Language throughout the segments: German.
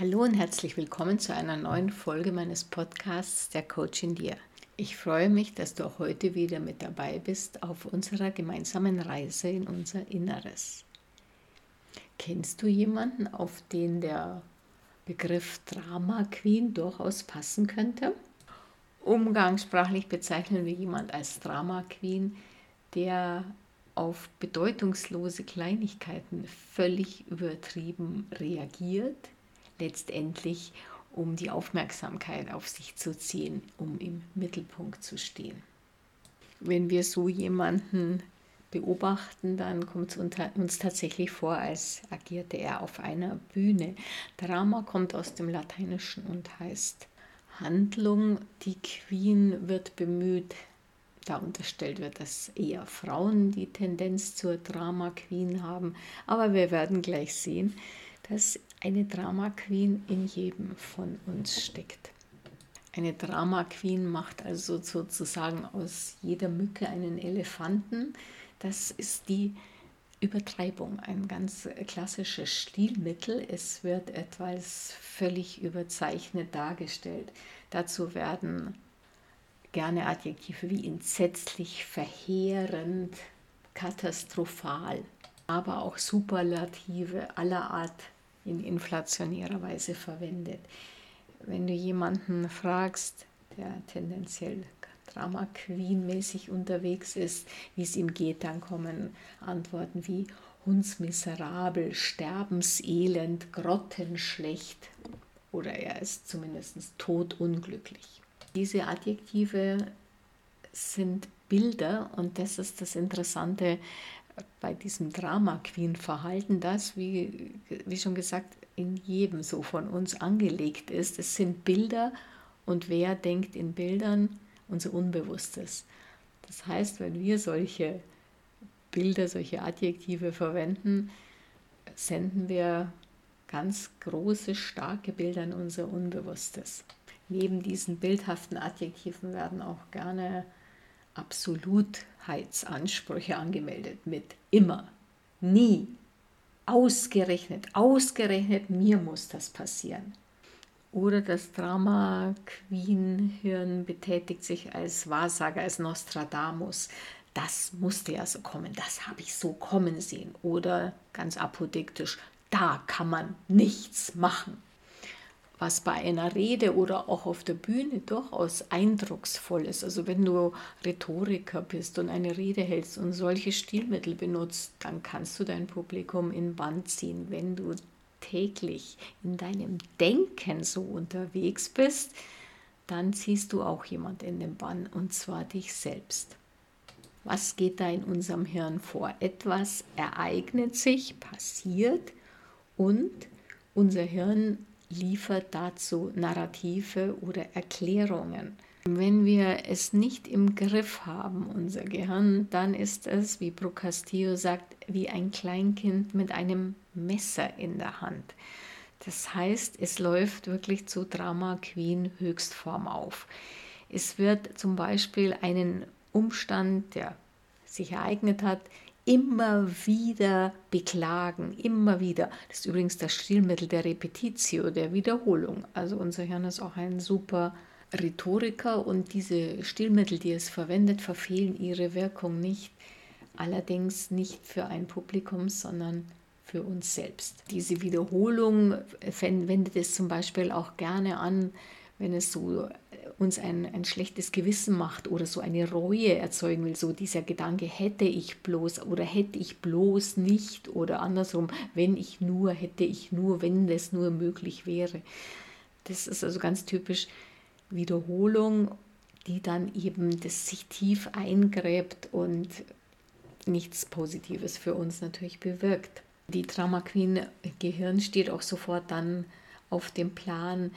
Hallo und herzlich willkommen zu einer neuen Folge meines Podcasts Der Coach in dir. Ich freue mich, dass du auch heute wieder mit dabei bist auf unserer gemeinsamen Reise in unser Inneres. Kennst du jemanden, auf den der Begriff Drama Queen durchaus passen könnte? Umgangssprachlich bezeichnen wir jemanden als Drama Queen, der auf bedeutungslose Kleinigkeiten völlig übertrieben reagiert, letztendlich um die Aufmerksamkeit auf sich zu ziehen, um im Mittelpunkt zu stehen. Wenn wir so jemanden beobachten, dann kommt es uns tatsächlich vor, als agierte er auf einer Bühne. Drama kommt aus dem Lateinischen und heißt Handlung. Die Queen wird bemüht, da unterstellt wird, dass eher Frauen die Tendenz zur Drama Queen haben. Aber wir werden gleich sehen, dass eine Drama Queen in jedem von uns steckt. Eine Drama Queen macht also sozusagen aus jeder Mücke einen Elefanten. Das ist die Übertreibung, ein ganz klassisches Stilmittel. Es wird etwas völlig überzeichnet dargestellt. Dazu werden gerne Adjektive wie entsetzlich, verheerend, katastrophal, aber auch Superlative aller Art in inflationärer Weise verwendet. Wenn du jemanden fragst, der tendenziell Drama Queen-mäßig unterwegs ist, wie es ihm geht, dann kommen Antworten wie hundsmiserabel, sterbenselend, grottenschlecht oder er ist zumindest todunglücklich. Diese Adjektive sind Bilder und das ist das Interessante bei diesem Drama Queen Verhalten, das, wie, wie schon gesagt, in jedem so von uns angelegt ist. Es sind Bilder und wer denkt in Bildern? Unser Unbewusstes. Das heißt, wenn wir solche Bilder, solche Adjektive verwenden, senden wir ganz große, starke Bilder in unser Unbewusstes. Neben diesen bildhaften Adjektiven werden auch gerne Absolutheitsansprüche angemeldet mit immer, nie, ausgerechnet, ausgerechnet mir muss das passieren. Oder das Drama Queen Hirn betätigt sich als Wahrsager, als Nostradamus. Das musste ja so kommen, das habe ich so kommen sehen. Oder ganz apodiktisch, da kann man nichts machen was bei einer Rede oder auch auf der Bühne durchaus eindrucksvoll ist. Also wenn du Rhetoriker bist und eine Rede hältst und solche Stilmittel benutzt, dann kannst du dein Publikum in Band ziehen. Wenn du täglich in deinem Denken so unterwegs bist, dann ziehst du auch jemand in den Bann und zwar dich selbst. Was geht da in unserem Hirn vor? Etwas ereignet sich, passiert und unser Hirn liefert dazu Narrative oder Erklärungen. Wenn wir es nicht im Griff haben, unser Gehirn, dann ist es, wie Procastillo sagt, wie ein Kleinkind mit einem Messer in der Hand. Das heißt, es läuft wirklich zu Drama Queen Höchstform auf. Es wird zum Beispiel einen Umstand, der sich ereignet hat, immer wieder beklagen, immer wieder. Das ist übrigens das Stilmittel der Repetitio, der Wiederholung. Also unser Hirn ist auch ein super Rhetoriker und diese Stilmittel, die es verwendet, verfehlen ihre Wirkung nicht. Allerdings nicht für ein Publikum, sondern für uns selbst. Diese Wiederholung wendet es zum Beispiel auch gerne an, wenn es so uns ein, ein schlechtes Gewissen macht oder so eine Reue erzeugen will, so dieser Gedanke, hätte ich bloß oder hätte ich bloß nicht oder andersrum, wenn ich nur, hätte ich nur, wenn das nur möglich wäre. Das ist also ganz typisch Wiederholung, die dann eben das sich tief eingräbt und nichts Positives für uns natürlich bewirkt. Die Drama Queen Gehirn steht auch sofort dann auf dem Plan,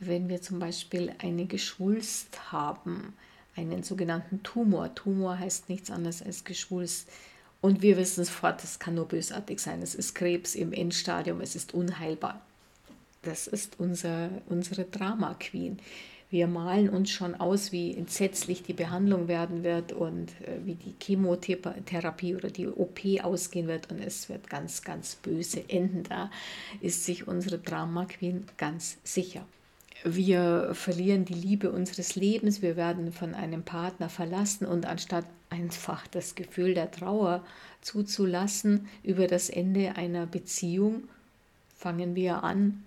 wenn wir zum Beispiel eine Geschwulst haben, einen sogenannten Tumor. Tumor heißt nichts anderes als Geschwulst. Und wir wissen sofort, es kann nur bösartig sein. Es ist Krebs im Endstadium, es ist unheilbar. Das ist unser, unsere Drama Queen. Wir malen uns schon aus, wie entsetzlich die Behandlung werden wird und äh, wie die Chemotherapie oder die OP ausgehen wird und es wird ganz, ganz böse enden. Da ist sich unsere Drama Queen ganz sicher. Wir verlieren die Liebe unseres Lebens, wir werden von einem Partner verlassen und anstatt einfach das Gefühl der Trauer zuzulassen über das Ende einer Beziehung, fangen wir an,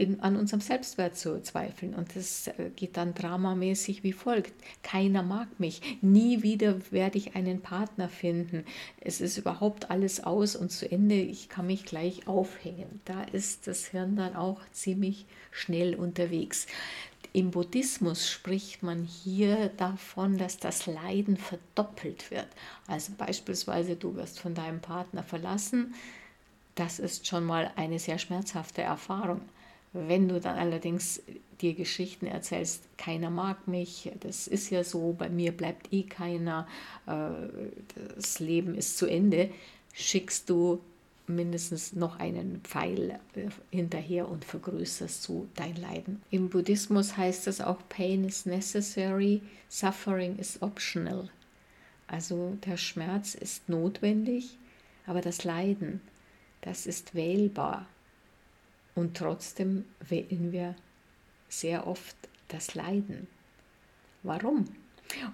in, an unserem Selbstwert zu zweifeln. Und das äh, geht dann dramamäßig wie folgt. Keiner mag mich. Nie wieder werde ich einen Partner finden. Es ist überhaupt alles aus und zu Ende. Ich kann mich gleich aufhängen. Da ist das Hirn dann auch ziemlich schnell unterwegs. Im Buddhismus spricht man hier davon, dass das Leiden verdoppelt wird. Also beispielsweise du wirst von deinem Partner verlassen. Das ist schon mal eine sehr schmerzhafte Erfahrung. Wenn du dann allerdings dir Geschichten erzählst, keiner mag mich, das ist ja so, bei mir bleibt eh keiner, äh, das Leben ist zu Ende, schickst du mindestens noch einen Pfeil äh, hinterher und vergrößerst so dein Leiden. Im Buddhismus heißt es auch, Pain is necessary, Suffering is optional. Also der Schmerz ist notwendig, aber das Leiden, das ist wählbar. Und trotzdem wählen wir sehr oft das Leiden. Warum?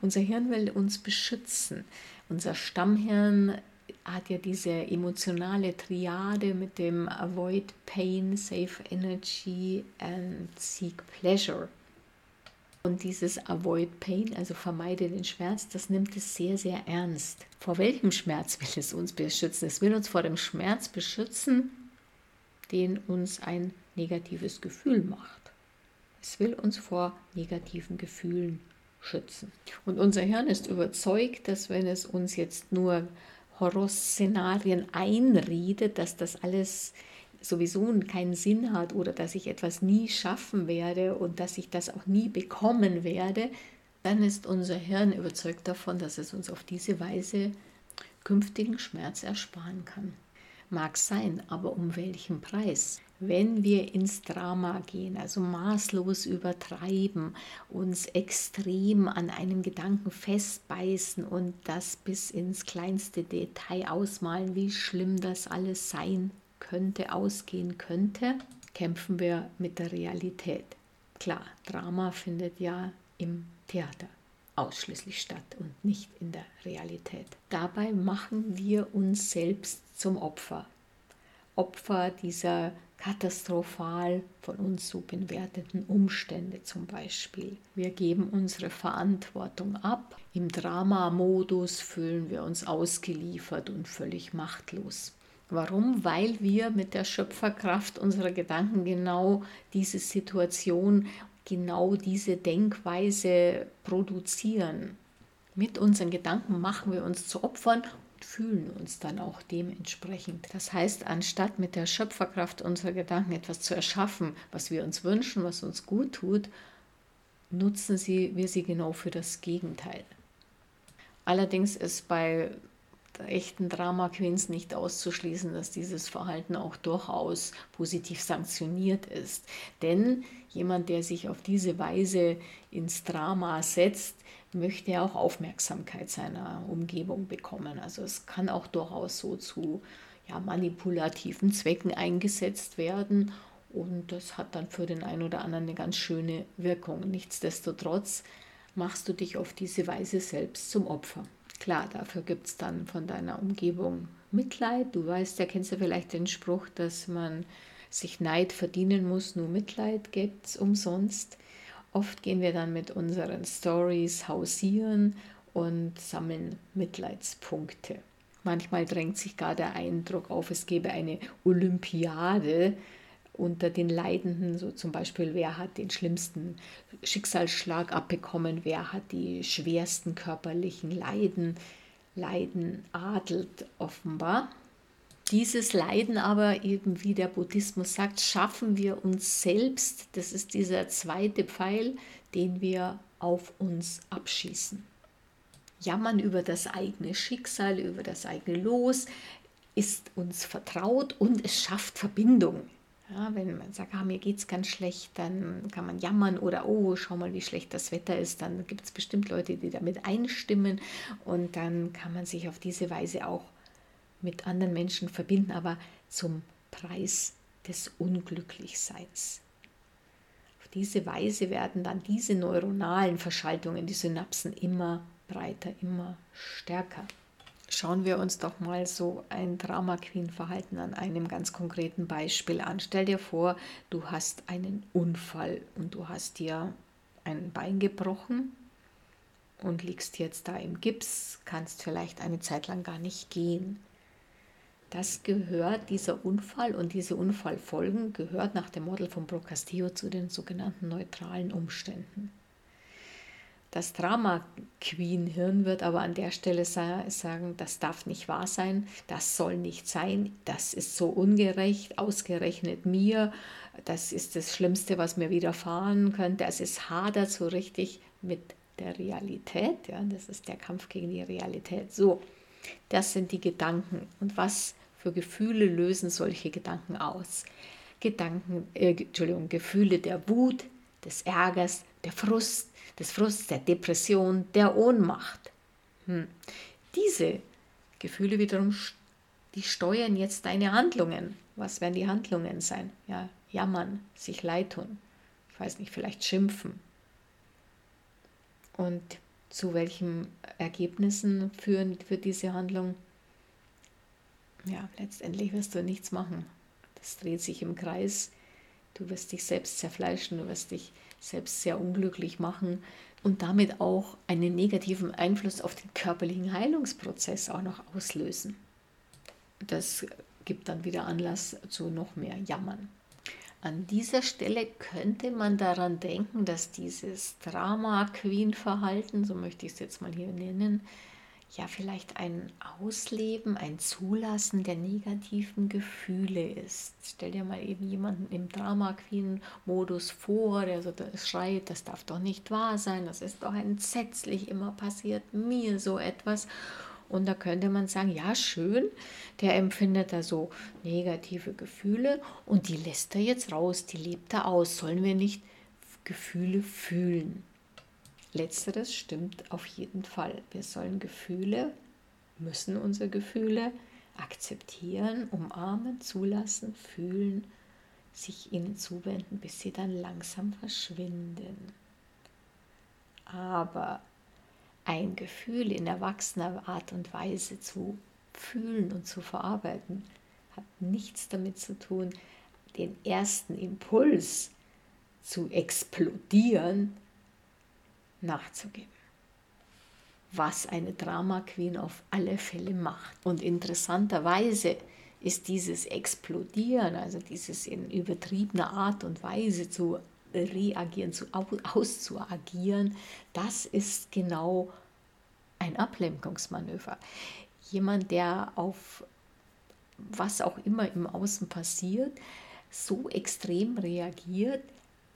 Unser Hirn will uns beschützen. Unser Stammhirn hat ja diese emotionale Triade mit dem Avoid Pain, Save Energy and Seek Pleasure. Und dieses Avoid Pain, also vermeide den Schmerz, das nimmt es sehr, sehr ernst. Vor welchem Schmerz will es uns beschützen? Es will uns vor dem Schmerz beschützen, den uns ein negatives Gefühl macht. Es will uns vor negativen Gefühlen schützen. Und unser Hirn ist überzeugt, dass wenn es uns jetzt nur Horrorszenarien einredet, dass das alles sowieso keinen Sinn hat oder dass ich etwas nie schaffen werde und dass ich das auch nie bekommen werde, dann ist unser Hirn überzeugt davon, dass es uns auf diese Weise künftigen Schmerz ersparen kann. Mag sein, aber um welchen Preis? Wenn wir ins Drama gehen, also maßlos übertreiben, uns extrem an einem Gedanken festbeißen und das bis ins kleinste Detail ausmalen, wie schlimm das alles sein könnte, ausgehen könnte, kämpfen wir mit der Realität. Klar, Drama findet ja im Theater ausschließlich statt und nicht in der Realität. Dabei machen wir uns selbst zum Opfer. Opfer dieser katastrophal von uns so bewerteten Umstände zum Beispiel. Wir geben unsere Verantwortung ab. Im Dramamodus fühlen wir uns ausgeliefert und völlig machtlos. Warum? Weil wir mit der Schöpferkraft unserer Gedanken genau diese Situation genau diese Denkweise produzieren. Mit unseren Gedanken machen wir uns zu Opfern fühlen uns dann auch dementsprechend. Das heißt, anstatt mit der Schöpferkraft unserer Gedanken etwas zu erschaffen, was wir uns wünschen, was uns gut tut, nutzen sie, wir sie genau für das Gegenteil. Allerdings ist bei echten Drama Queens nicht auszuschließen, dass dieses Verhalten auch durchaus positiv sanktioniert ist. Denn jemand, der sich auf diese Weise ins Drama setzt, möchte auch Aufmerksamkeit seiner Umgebung bekommen. Also es kann auch durchaus so zu ja, manipulativen Zwecken eingesetzt werden und das hat dann für den einen oder anderen eine ganz schöne Wirkung. Nichtsdestotrotz machst du dich auf diese Weise selbst zum Opfer. Klar, dafür gibt es dann von deiner Umgebung Mitleid. Du weißt, ja, kennst du vielleicht den Spruch, dass man sich Neid verdienen muss, nur Mitleid gibt es umsonst. Oft gehen wir dann mit unseren Stories hausieren und sammeln Mitleidspunkte. Manchmal drängt sich gar der Eindruck auf, es gäbe eine Olympiade unter den Leidenden, so zum Beispiel, wer hat den schlimmsten Schicksalsschlag abbekommen, wer hat die schwersten körperlichen Leiden. Leiden adelt offenbar. Dieses Leiden aber eben, wie der Buddhismus sagt, schaffen wir uns selbst. Das ist dieser zweite Pfeil, den wir auf uns abschießen. Jammern über das eigene Schicksal, über das eigene Los ist uns vertraut und es schafft Verbindung. Ja, wenn man sagt, ah, mir geht es ganz schlecht, dann kann man jammern oder oh, schau mal, wie schlecht das Wetter ist. Dann gibt es bestimmt Leute, die damit einstimmen und dann kann man sich auf diese Weise auch mit anderen Menschen verbinden, aber zum Preis des Unglücklichseins. Auf diese Weise werden dann diese neuronalen Verschaltungen, die Synapsen immer breiter, immer stärker. Schauen wir uns doch mal so ein Drama Queen Verhalten an einem ganz konkreten Beispiel an. Stell dir vor, du hast einen Unfall und du hast dir ein Bein gebrochen und liegst jetzt da im Gips, kannst vielleicht eine Zeit lang gar nicht gehen. Das gehört, dieser Unfall und diese Unfallfolgen gehört nach dem Modell von Procastillo zu den sogenannten neutralen Umständen. Das Drama Queen Hirn wird aber an der Stelle sagen, das darf nicht wahr sein, das soll nicht sein, das ist so ungerecht, ausgerechnet mir, das ist das Schlimmste, was mir widerfahren könnte. Es ist hadert so richtig mit der Realität, ja, das ist der Kampf gegen die Realität. So, das sind die Gedanken. Und was für Gefühle lösen solche Gedanken aus? Gedanken, äh, Entschuldigung, Gefühle der Wut, des Ärgers, der Frust, des Frusts, der Depression, der Ohnmacht. Hm. Diese Gefühle wiederum, die steuern jetzt deine Handlungen. Was werden die Handlungen sein? Ja, jammern, sich leid tun, ich weiß nicht, vielleicht schimpfen. Und zu welchen Ergebnissen führen für diese Handlung? Ja, letztendlich wirst du nichts machen. Das dreht sich im Kreis. Du wirst dich selbst zerfleischen, du wirst dich selbst sehr unglücklich machen und damit auch einen negativen Einfluss auf den körperlichen Heilungsprozess auch noch auslösen. Das gibt dann wieder Anlass zu noch mehr Jammern. An dieser Stelle könnte man daran denken, dass dieses Drama-Queen-Verhalten, so möchte ich es jetzt mal hier nennen, ja vielleicht ein Ausleben, ein Zulassen der negativen Gefühle ist. Stell dir mal eben jemanden im Drama Queen Modus vor, der so schreit, das darf doch nicht wahr sein, das ist doch entsetzlich, immer passiert mir so etwas. Und da könnte man sagen, ja, schön, der empfindet da so negative Gefühle und die lässt er jetzt raus, die lebt er aus. Sollen wir nicht Gefühle fühlen? Letzteres stimmt auf jeden Fall. Wir sollen Gefühle, müssen unsere Gefühle akzeptieren, umarmen, zulassen, fühlen, sich ihnen zuwenden, bis sie dann langsam verschwinden. Aber ein Gefühl in erwachsener Art und Weise zu fühlen und zu verarbeiten, hat nichts damit zu tun, den ersten Impuls zu explodieren nachzugeben. Was eine Drama Queen auf alle Fälle macht. Und interessanterweise ist dieses Explodieren, also dieses in übertriebener Art und Weise zu reagieren, zu auszuagieren, das ist genau ein Ablenkungsmanöver. Jemand, der auf was auch immer im Außen passiert, so extrem reagiert,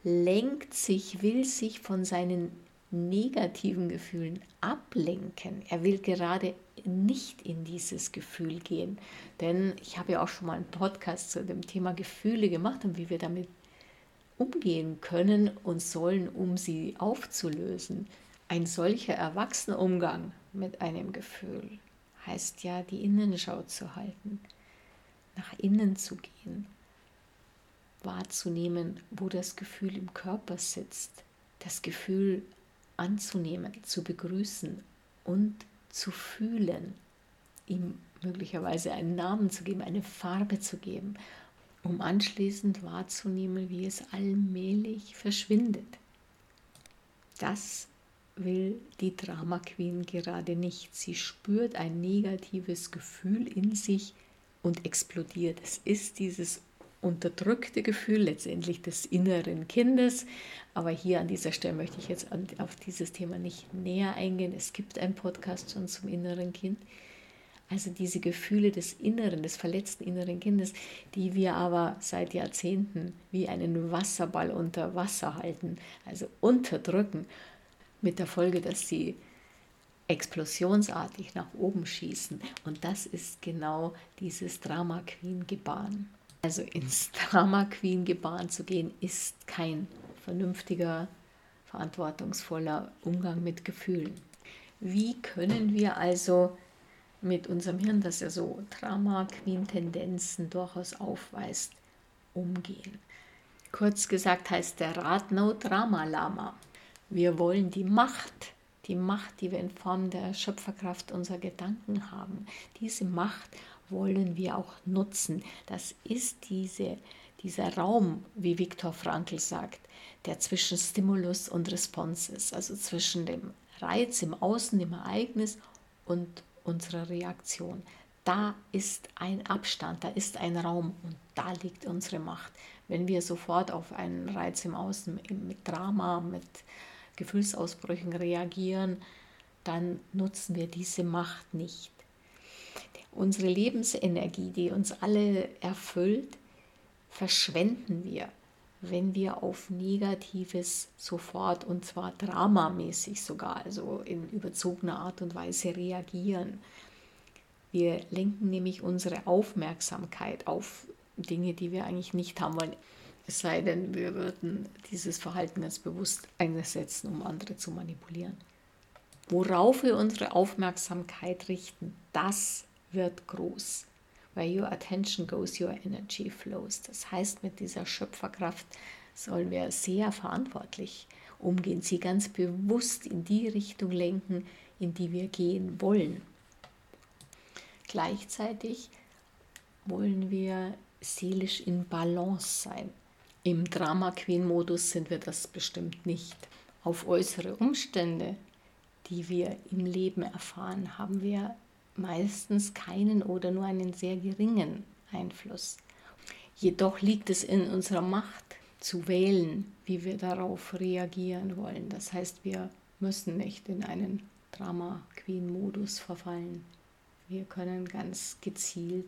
lenkt sich, will sich von seinen negativen Gefühlen ablenken. Er will gerade nicht in dieses Gefühl gehen. Denn ich habe ja auch schon mal einen Podcast zu dem Thema Gefühle gemacht und wie wir damit umgehen können und sollen, um sie aufzulösen. Ein solcher Erwachsenenumgang mit einem Gefühl heißt ja, die Innenschau zu halten, nach innen zu gehen, wahrzunehmen, wo das Gefühl im Körper sitzt, das Gefühl anzunehmen, zu begrüßen und zu fühlen, ihm möglicherweise einen Namen zu geben, eine Farbe zu geben, um anschließend wahrzunehmen, wie es allmählich verschwindet. Das will die Drama Queen gerade nicht. Sie spürt ein negatives Gefühl in sich und explodiert. Es ist dieses unterdrückte Gefühl letztendlich des inneren Kindes. Aber hier an dieser Stelle möchte ich jetzt auf dieses Thema nicht näher eingehen. Es gibt einen Podcast schon zum inneren Kind. Also diese Gefühle des Inneren, des verletzten inneren Kindes, die wir aber seit Jahrzehnten wie einen Wasserball unter Wasser halten, also unterdrücken, mit der Folge, dass sie explosionsartig nach oben schießen. Und das ist genau dieses Drama Queen Gebaren. Also ins Drama Queen Gebaren zu gehen, ist kein vernünftiger, verantwortungsvoller Umgang mit Gefühlen. Wie können wir also mit unserem Hirn, das ja so Drama Queen Tendenzen durchaus aufweist, umgehen? Kurz gesagt heißt der Rat No Drama Lama. Wir wollen die Macht, die Macht, die wir in Form der Schöpferkraft unserer Gedanken haben. Diese Macht wollen wir auch nutzen. Das ist diese, dieser Raum, wie Viktor Frankl sagt, der zwischen Stimulus und Response ist, also zwischen dem Reiz im Außen, dem Ereignis und unserer Reaktion. Da ist ein Abstand, da ist ein Raum und da liegt unsere Macht. Wenn wir sofort auf einen Reiz im Außen mit Drama, mit Gefühlsausbrüchen reagieren, dann nutzen wir diese Macht nicht unsere Lebensenergie, die uns alle erfüllt, verschwenden wir, wenn wir auf Negatives sofort und zwar dramamäßig sogar, also in überzogener Art und Weise reagieren. Wir lenken nämlich unsere Aufmerksamkeit auf Dinge, die wir eigentlich nicht haben wollen. Es sei denn, wir würden dieses Verhalten ganz bewusst einsetzen, um andere zu manipulieren. Worauf wir unsere Aufmerksamkeit richten, das wird groß. Where your attention goes, your energy flows. Das heißt, mit dieser Schöpferkraft sollen wir sehr verantwortlich umgehen, sie ganz bewusst in die Richtung lenken, in die wir gehen wollen. Gleichzeitig wollen wir seelisch in Balance sein. Im Drama Queen Modus sind wir das bestimmt nicht. Auf äußere Umstände, die wir im Leben erfahren, haben wir meistens keinen oder nur einen sehr geringen Einfluss. Jedoch liegt es in unserer Macht zu wählen, wie wir darauf reagieren wollen. Das heißt, wir müssen nicht in einen Drama-Queen-Modus verfallen. Wir können ganz gezielt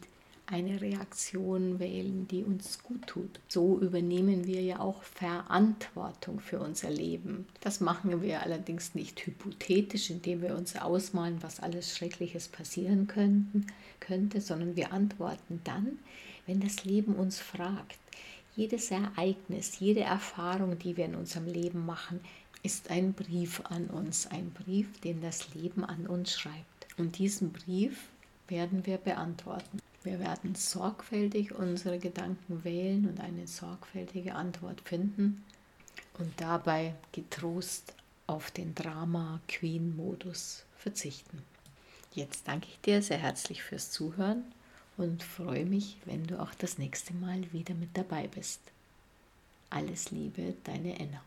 eine Reaktion wählen, die uns gut tut. So übernehmen wir ja auch Verantwortung für unser Leben. Das machen wir allerdings nicht hypothetisch, indem wir uns ausmalen, was alles Schreckliches passieren könnten, könnte, sondern wir antworten dann, wenn das Leben uns fragt. Jedes Ereignis, jede Erfahrung, die wir in unserem Leben machen, ist ein Brief an uns, ein Brief, den das Leben an uns schreibt. Und diesen Brief werden wir beantworten. Wir werden sorgfältig unsere Gedanken wählen und eine sorgfältige Antwort finden und dabei getrost auf den Drama-Queen-Modus verzichten. Jetzt danke ich dir sehr herzlich fürs Zuhören und freue mich, wenn du auch das nächste Mal wieder mit dabei bist. Alles Liebe, deine Enna.